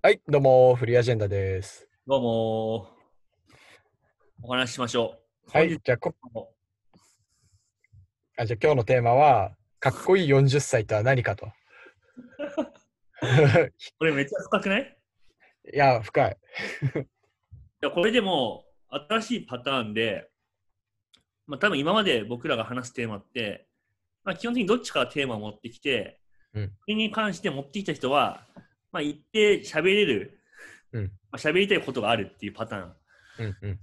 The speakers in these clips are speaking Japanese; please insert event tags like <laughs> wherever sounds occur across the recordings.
はい、どうも、フリーアジェンダです。どうもお話ししましょう。はい、じゃあこあじゃあ今日のテーマは、かっこいい40歳とは何かと。<laughs> これめっちゃ深くない？いや、深い。いやこれでも新しいパターンで、まあ、多分今まで僕らが話すテーマって、まあ、基本的にどっちかがテーマを持ってきて、うんそれに関して持ってきた人は、まあ、一定喋れる、うんまあ、喋りたいことがあるっていうパターン。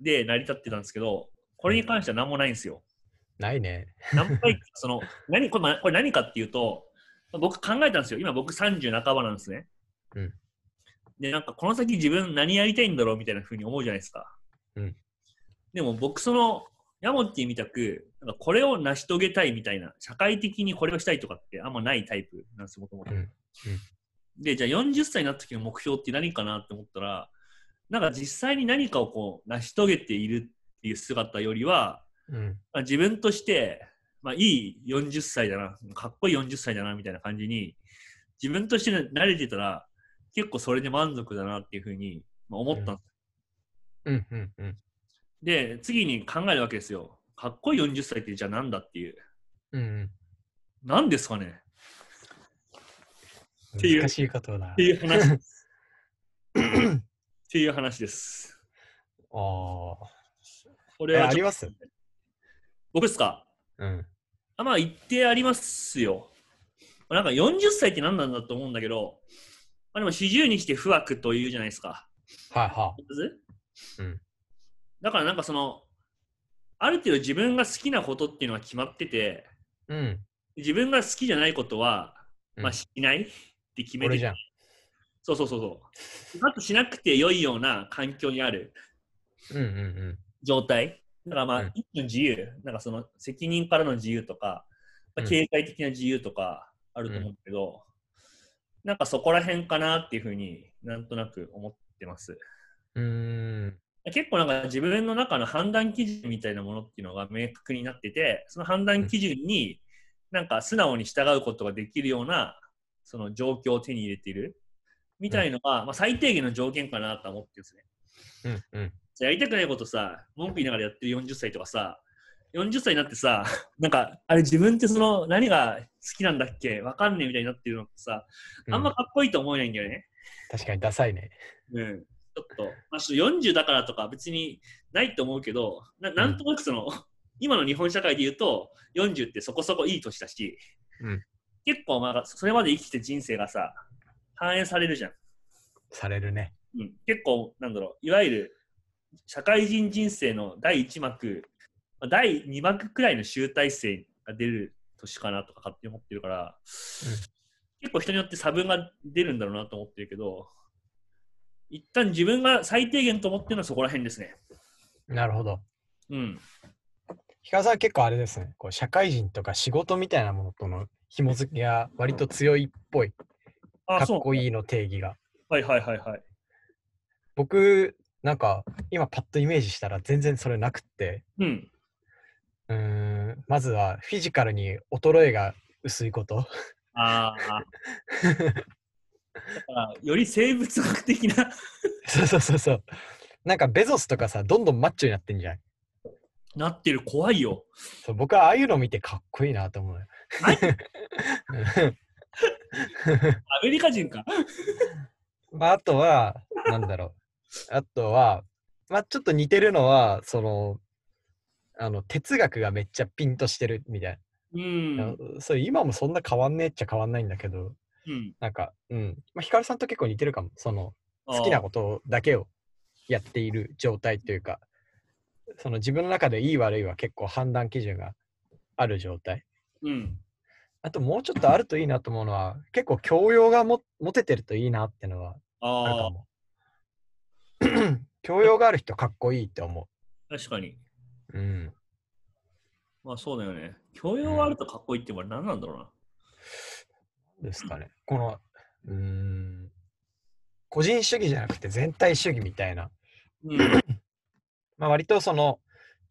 で成り立ってたんですけど、これに関しては何もないんですよ。ないね。何回かその何これまこれ何かっていうと、僕考えたんですよ。今僕30半ばなんですね。うんで、なんかこの先自分何やりたいんだろうみたいな風に思うじゃないですか。うんでも僕その、ヤモッティみたく、なんかこれを成し遂げたいみたいな、社会的にこれをしたいとかってあんまないタイプなんですよ、もともとうん。で、じゃあ40歳になった時の目標って何かなって思ったら、なんか実際に何かをこう成し遂げているっていう姿よりは、うん。まあ、自分として、まあ、いい40歳だな、かっこいい40歳だなみたいな感じに、自分として慣れてたら、結構それで満足だなっていうふうにまあ思ったんです、うん。うん。うん。で、次に考えるわけですよ。かっこいい40歳ってじゃあなんだっていう。うん。何ですかね？っていう難しいことだ。っていう話です。<laughs> っていう話です。ああ。これはあります？僕ですか？うん。あまあ一定ありますよ。なんか40歳って何なんだと思うんだけど、まあ、でも40にして不惑というじゃないですか。はいはうんうんだからなんかその、ある程度自分が好きなことっていうのは決まってて、い。うん。自分が好きじゃないことは、まあ、うんしないって決めてこれじゃん。そうそうそうそう。あとしなくて良いような環境にあるうんうん状態。だからまあ、うん一種自由、なんかその責任からの自由とか、経済的な自由とかあると思うけど、なんかそこら辺かなっていうふうになんとなく思ってます。う。結構なんか自分の中の判断基準みたいなものっていうのが明確になってて、その判断基準になんか素直に従うことができるようなその状況を手に入れているみたいのが、まあ、最低限の条件かなと思ってですね。うんうん。やりたくないことさ、文句言いながらやってる40歳とかさ、40歳になってさ、<laughs> なんか、あれ自分ってその何が好きなんだっけ？わかんねえみたいになってるのってさ、あんまかっこいいと思えないんだよね。確かにダサいね。うん。ちょっと、まあ、ちょっと40だからとか別にないと思うけど、ななんとなくその、今の日本社会で言うと、40ってそこそこいい年だし、うん結構まあ、それまで生きて人生がさ、反映されるじゃん。されるね。うん、結構、なんだろう、いわゆる社会人人生の第1幕、まあ第2幕くらいの集大成が出る年かなとか勝手に思ってるから、結構人によって差分が出るんだろうなと思ってるけど、一旦自分が最低限と思ってるのはそこら辺ですね。なるほど。うん。ひかさんは結構あれですね。こう社会人とか仕事みたいなものとの紐付けが割と強いっぽい。かあ、っ。こいいの定義が。はいはいはいはい。僕、なんか、今パッとイメージしたら全然それなくって、うん。うーん、まずはフィジカルに衰えが薄いこと。ああ。<laughs> より生物学的なそうそうそうそう。なんかベゾスとかさ、どんどんマッチョになってんじゃん。なってる怖いよ。そう僕はああいうの見てかっこいいなと思うよ。アメリカ人か。<laughs> まあ、あとは、なんだろう。あとは、まあ、ちょっと似てるのは、その、あの、哲学がめっちゃピンとしてるみたいうん。な。それ今もそんな変わんねえっちゃ変わんないんだけど、うん。なんか、うん。まあ、ヒカルさんと結構似てるかも。その、好きなことだけをやっている状態というか、その自分の中でいい悪いは結構判断基準がある状態。と。うん。あともうちょっとあるといいなと思うのは、結構教養がも持ててるといいなってのはあるかも。<clears throat> 教養がある人かっこいいって思確かに。う。うん。まあそうだよね。教養があるとかっこいいって言われ何なんだろうな。ですかね。この、うーん、個人主義じゃなくて全体主義みたいな。うん。まあ、割とその、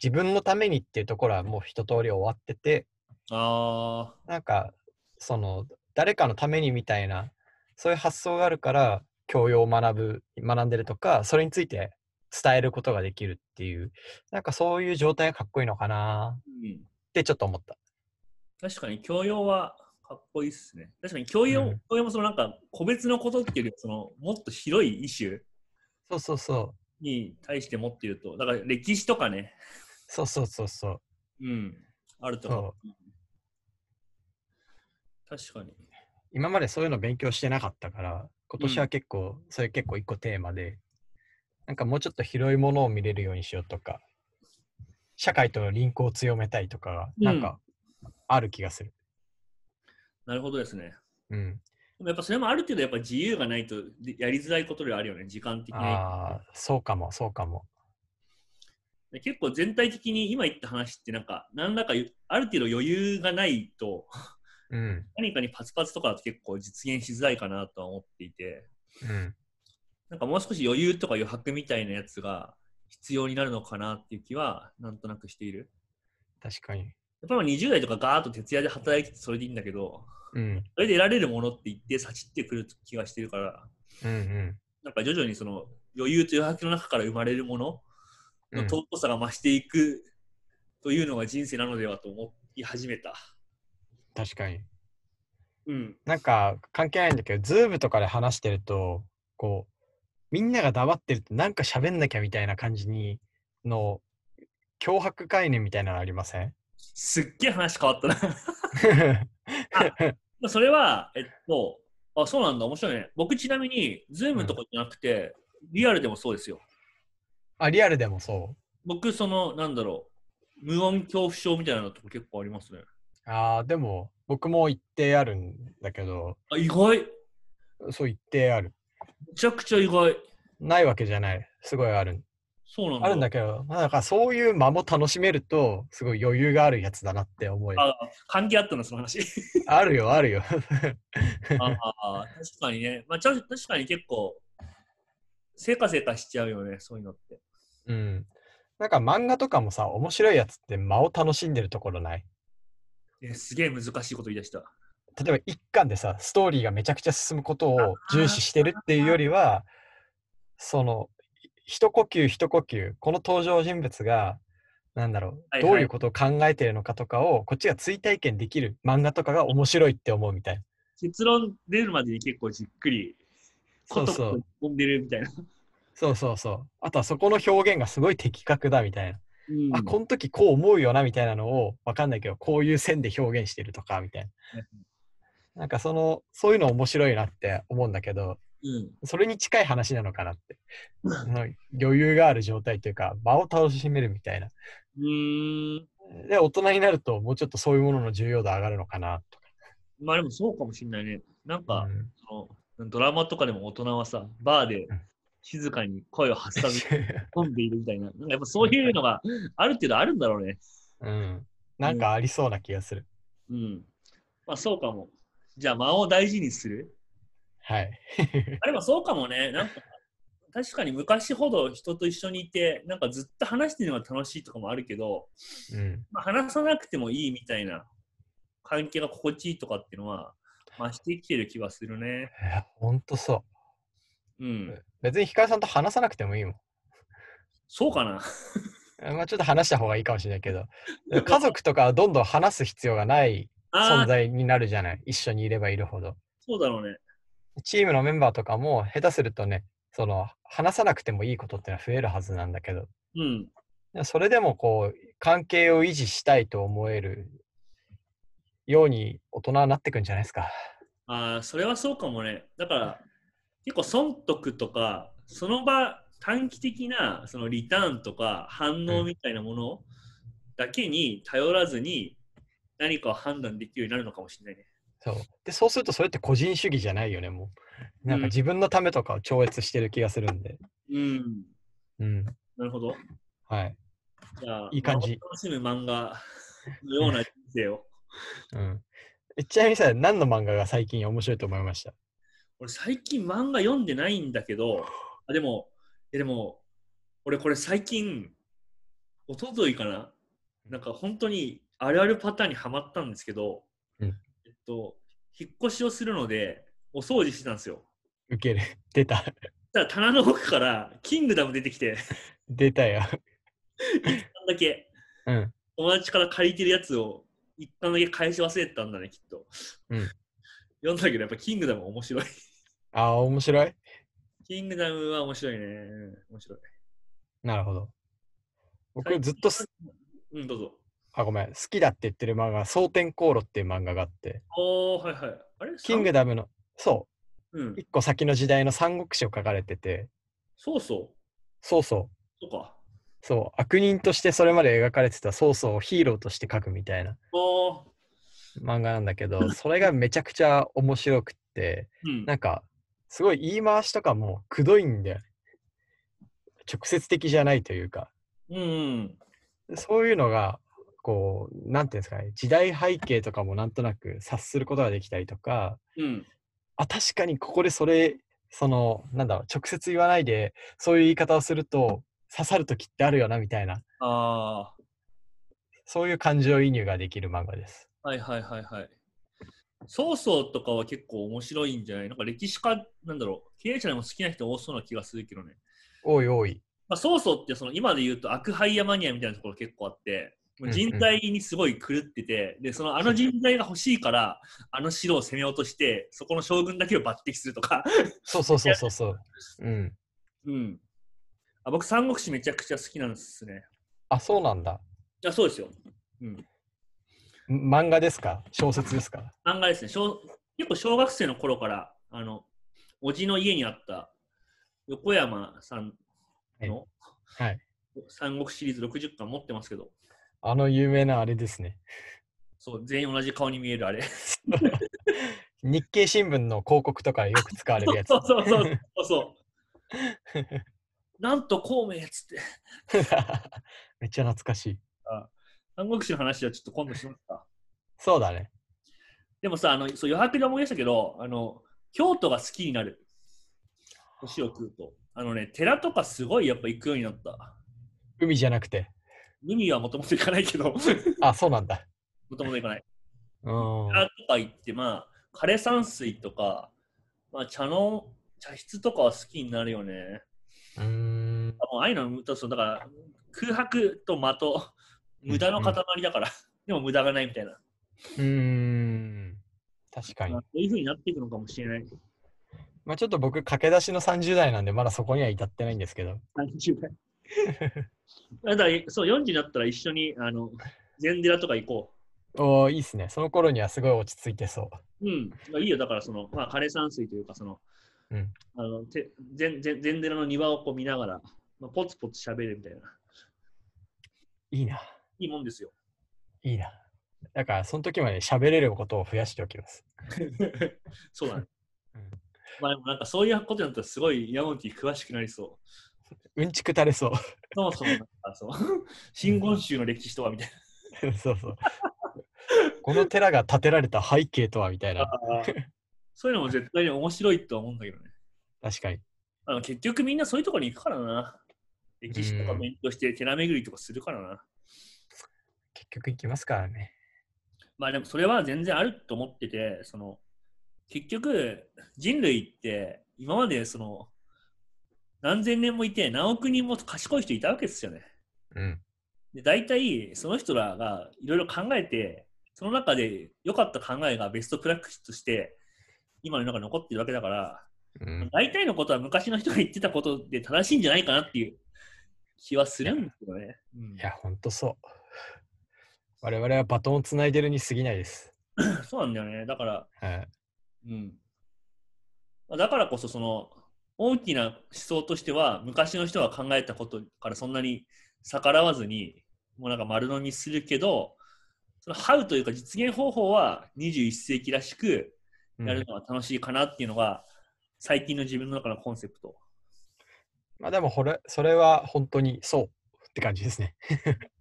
自分のためにっていうところはもう一通り終わってて、あなんか、その、誰かのためにみたいな、そういう発想があるから、教養を学ぶ、学んでるとか、それについて伝えることができるっていう、なんかそういう状態がかっこいいのかなうん、ってちょっと思った。確かに教養はかっこいいっすね。確かに教養,、うん教養もそのなんか個別のことっていうよりそのもっと広いイシュそうそうそう。に対して持っていると、だから歴史とかね、そうそうそうそう。うん、あると思う。確かに。今までそういうの勉強してなかったから、今年は結構、それ結構一個テーマで、なんかもうちょっと広いものを見れるようにしようとか、社会とのリンクを強めたいとかが、なんかある気がする。なるほどですね。うん。やっぱそれもある程度やっぱ自由がないとでやりづらいことではあるよね、時間的に。ああ、そうかも、そうかも。で結構全体的に今言った話ってなんか何らかある程度余裕がないとうん。何かにパツパツとかだと結構実現しづらいかなとは思っていてうん。なんかもう少し余裕とか余白みたいなやつが必要になるのかなっていう気はなんとなくしている。確かに。やっぱり20代とかガーッと徹夜で働いててそれでいいんだけどうん。それで得られるものって一定さちってくる気がしてるからうんうん。なんか徐々にその余裕と余白の中から生まれるもののうん尊さが増していくというのが人生なのではと思い始めた。確かに。うん。なんか関係ないんだけど、 Zoom とかで話してると、こう、みんなが黙ってるとなんか喋んなきゃみたいな感じに、の、脅迫概念みたいなのありません？すっげえ話変わったな。ま <laughs> あそれは、えっと、あ、そうなんだ、面白いね。僕ちなみに、 Zoom とかじゃなくて、リアルでもそうですよ。あ、リアルでもそ僕、その、なんだろう、無音恐怖症みたいなのとか結構ありますね。う。ああ、でも僕も一定あるんだけど、あ、意外？そう一定ある。めちゃくちゃ意外。ないわけじゃない。すごいある。そうなんだ。あるんだけど、まあ、だからそういう間も楽しめると、すごい余裕があるやつだなって思える。あ関係あったの、その話。あるよ、あるよ。ああ、確かにね。まあ、確かに結構、せかせかしちゃうよね、そういうのって。うん。なんか漫画とかもさ、面白いやつって間を楽しんでるところない？えすげえ難しいこと言い出した。例えば一巻でさ、ストーリーがめちゃくちゃ進むことを重視してるっていうよりは、その、一呼吸一呼吸、この登場人物が、なんだろう、はいはいどういうことを考えてるのかとかを、こっちが追体験できる漫画とかが面白いって思うみたいな。結論出るまでに結構じっくり、そうそう飛んでるみたいな。そうそうそう。あとはそこの表現がすごい的確だみたいな。うんあ、この時こう思うよなみたいなのを、わかんないけど、こういう線で表現してるとか、みたいな。なんかその、そういうの面白いなって思うんだけど、うん。それに近い話なのかなって。余裕がある状態というか、場を楽しめるみたいな。うーん。で、大人になると、もうちょっとそういうものの重要度上がるのかなとか。まあでもそうかもしんないね。なんか、うんそのドラマとかでも大人はさ、バーでうん静かに声を発さず <laughs> 飲んでいるみたいな。なんかやっぱそういうのがある程度あるんだろうね。うん。なんかありそうな気がする。うん。まあそうかも。じゃあ間を大事にするはい。<laughs> あればそうかもね。なんか確かに昔ほど人と一緒にいて、なんかずっと話してるのが楽しいとかもあるけど、うん。まあ、話さなくてもいいみたいな関係が心地いいとかっていうのは増してきてる気はするね。いやほんとそう。うん。別にヒカルさんと話さなくてもいいもん。そうかな。まあちょっと話した方がいいかもしれないけど、<laughs> 家族とかはどんどん話す必要がない存在になるじゃない。一緒にいればいるほど。そうだろうね。チームのメンバーとかも下手するとね、その話さなくてもいいことってのは増えるはずなんだけど、うん。それでもこう、関係を維持したいと思えるように大人はなってくんじゃないですか。ああ、それはそうかもね。だから、結構損得とか、その場、短期的なそのリターンとか反応みたいなものだけに頼らずに何かを判断できるようになるのかもしれないね。そう。で、そうするとそれって個人主義じゃないよね、もう。なんうんか自分のためとかを超越してる気がするんで。うん。うん。なるほど。はい。じゃあ、いい感じまあ楽しむ漫画のような人生を。<laughs> うん。えちなみにさ、何の漫画が最近面白いと思いました？俺最近漫画読んでないんだけど、あでも、えでも、俺これ最近、一昨日かななんか本当にあるあるパターンにはまったんですけど、と、引っ越しをするので、お掃除してたんですよ。受ける。<laughs> 出た。ただ棚の奥からキングダム出てきて、出たよ。一巻だけうん。友達から借りてるやつを一巻だけ返し忘れてたんだね、きっと。うん読んだけど、やっぱキングダム面白い。ああ、面白い？キングダムは面白いね。うん面白い。なるほど。僕ずっとす、うん、どうぞ。あ、ごめん。好きだって言ってる漫画、蒼天航路っていう漫画があって、おー、はいはい。あれ？キングダムの、そう、うん。一個先の時代の三国志を書かれてて、そうそう。そうそう、そうか。そう、悪人としてそれまで描かれてた曹操をヒーローとして書くみたいな。漫画なんだけど、<laughs> それがめちゃくちゃ面白くって、うん。なんか、すごい言い回しとかもくどいんだよね。直接的じゃないというか、うん。そういうのが、こう、なんていうんですかね、時代背景とかもなんとなく察することができたりとか、うん。あ、確かにここでそれ、その、なんだろう、直接言わないで、そういう言い方をすると、刺さるときってあるよな、みたいな、あそういう感情移入ができる漫画です。ー。はいはいはいはい。曹操とかは結構面白いんじゃない？なんか歴史家、なんだろう、経営者でも好きな人多そうな気がするけどね。おいおい。まあ、曹操ってその今で言うと悪ハイヤマニアみたいなところ結構あって、人材にすごい狂ってて、でそのあの人材が欲しいから、あの城を攻めようとして、そこの将軍だけを抜擢するとか、そうそうそうそうそう。うん。うん。あ僕、三国志めちゃくちゃ好きなんですね。あ、そうなんだ。あそうですよ。うん。ん漫画ですか？小説ですか？漫画ですね。小結構小学生の頃から、あの、おじの家にあった横山さんのはい。三国シリーズ60巻持ってますけど、あの有名なあれですね。そう、全員同じ顔に見えるあれ。日経新聞の広告とかでよく使われるやつ。そうそうそうそうそう。なんと孔明っつって。<laughs> めっちゃ懐かしい。三国志の話はちょっと今度しますか。そうだね。でもさ、あのそう余白で思い出したけど、あの京都が好きになる。年を食うと。あのね、寺とかすごいやっぱ行くようになった。海じゃなくて。海はもともと行かないけど、もあ、そうなんだ。ともと行かない。うん。寺とか行って、まあ、枯山水とか、まあ、茶の、茶室とかは好きになるよね。うーん。もうああいうの、そうだから空白と的、無駄の塊だから、でも無駄がないみたいな。うーん。確かにまあ。そういう風になっていくのかもしれない。まあちょっと僕、駆け出しの30代なんで、まだそこには至ってないんですけど。30代。<laughs> だから、そう、40になったら一緒に、あの、禅寺とか行こおーいいっすね。その頃にはすごい落ち着いてそう。う。うん。まあ、いいよ。だから、その、まあ、枯山水というか、その、うんあの、て禅禅禅寺の庭をこう見ながら、まあ、ポツポツ喋るみたいな。いいな。いいもんですよ。いいな。だから、その時まで喋れることを増やしておきます。<laughs> そうだね。<laughs> うんまあ、でもなんかそういうことになったらすごいヤモンティ詳しくなりそう。<laughs> うんちく垂れそう。そもそもなんかそう、<laughs> 真言宗の歴史とはみたい <laughs> そうそう。この寺が建てられた背景とはみたいなな。。そういうのも絶対に面白いとは思うんだけどね。確かに。あの結局みんなそういうところに行くからな。歴史とか勉強して寺巡りとかするからな。結局行きますからね。まあでもそれは全然あると思ってて、その結局人類って今までその何千年もいて何億人も賢い人いたわけですよね。うん。で大体その人らがいろいろ考えてその中で良かった考えがベストプラクティスとして今の中に残ってるわけだからうん、大体のことは昔の人が言ってたことで正しいんじゃないかなっていう気はするんですけどね。うんいや、ほんとそう。我々はバトンをつないでるに過ぎないです。<laughs> そうなんだよね。だから、はい。うん。まあだからこそ、その、大きな思想としては、昔の人が考えたことからそんなに逆らわずに、もうなんか丸飲みするけど、その、ハウというか実現方法は21世紀らしくうんやるのは楽しいかなっていうのが、最近の自分の中のコンセプト。まあでもこれ、それは本当にそうって感じですね。<laughs>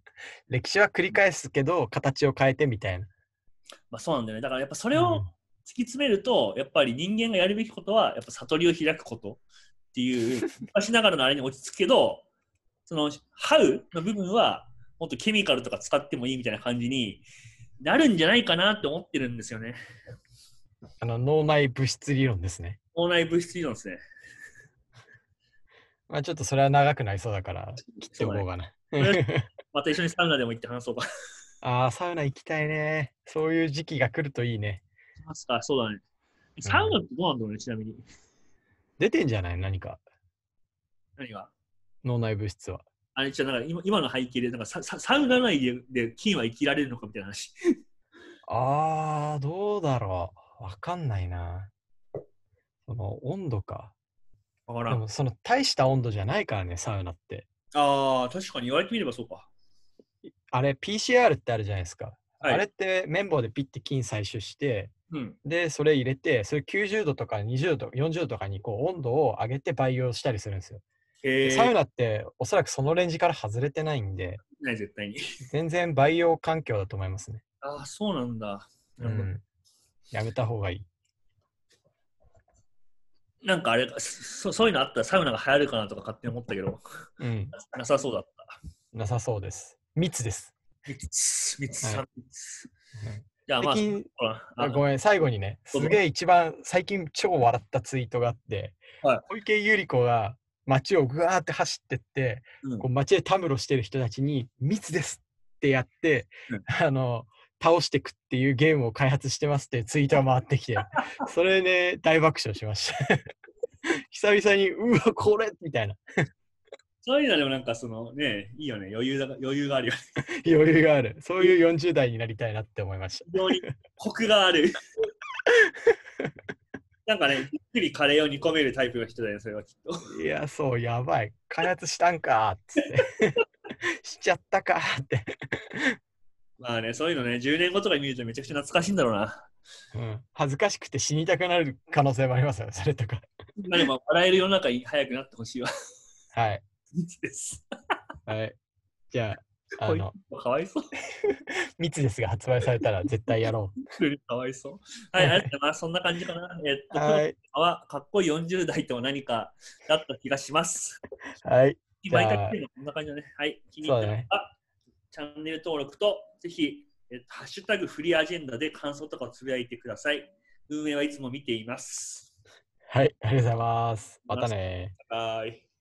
歴史は繰り返すけど、形を変えてみたいな。まあそうなんだよね。だからやっぱそそれを突き詰めると、やっぱり人間がやるべきことは、やっぱ悟りを開くことっていう、昔ながらのあれに落ち着くけど、その、ハウの部分は、もっとケミカルとか使ってもいいみたいな感じになるんじゃないかなって思ってるんですよね。あの脳内物質理論ですね。脳内物質理論ですね。<laughs> まあちょっとそれは長くなりそうだから、切っておこうかな。<laughs> また一緒にサウナでも行って話そうか。ああ、サウナ行きたいね。そういう時期が来るといいね。ますか、そうだね。サウナってどうなんだろうね、ちなみに。出てんじゃない？何か、何が？脳内物質は。あれ、じゃなんか今今の背景で、なんかサササウナ内でで菌は生きられるのかみたいな話。<laughs> ああ、どうだろう。わかんないな。その温度か。わからん。でもその大した温度じゃないからね、サウナって。ああ、確かに言われてみればそうか。あれ、PCR ってあるじゃないですか。はいあれって綿棒でピッて菌採取して、うん。で、それ入れて、それ90度とか20度とか40度とかにこう温度を上げて培養したりするんですよ。サウナっておそらくそのレンジから外れてないんで、ない、絶対に。全然培養環境だと思いますね。ああ、そうなんだ。うん。やめた方がいい。なんかあれそ、そういうのあったらサウナが流行るかなとか勝手に思ったけど、うん。なさそうだった。なさそうです。密です。密、密、はい三密。じゃあまあ、最ごめん、最後にね、すげえ一番最近超笑ったツイートがあって、はい。小池百合子が街をぐわーって走ってって、うん。こう街でたむろしてる人たちに密ですってやって、うん。あの、倒していくっていうゲームを開発してますってツイートが回ってきて、それね、大爆笑しました。<laughs> 久々に、うわ、これ！みたいなそういうのでもなんかそのね、いいよね、余裕だ余裕があるよね。<laughs> 余裕がある。そういう40代になりたいなって思いました。非常にコクがある。<laughs> なんかね、ゆっくりカレーを煮込めるタイプの人だよね、それはきっと。いや、そう、やばい。開発したんかーっつって。<laughs> しちゃったかーって。まあね、そういうのね、10年後とかに見るとめちゃくちゃ懐かしいんだろうな。うん、恥ずかしくて死にたくなる可能性もありますよね、それとか。まあでも笑える世の中に早くなってほしいわ。はい。密です。はい。じゃあ、あの、つかわいそう。密ですが発売されたら絶対やろかわいそう。はい、ありがとうございます。そんな感じかな。えっう。と、はい。はかっこいい40代とは何かだった気がします。はい。毎回言ってるのこんな感じだね。はい。気に入ったら、ねチャンネル登録と、ぜひ、えっと、ハッシュタグフリーアジェンダで感想とかをつぶやいてください。運営はいつも見ています。はい。ありがとうございます。またねはい。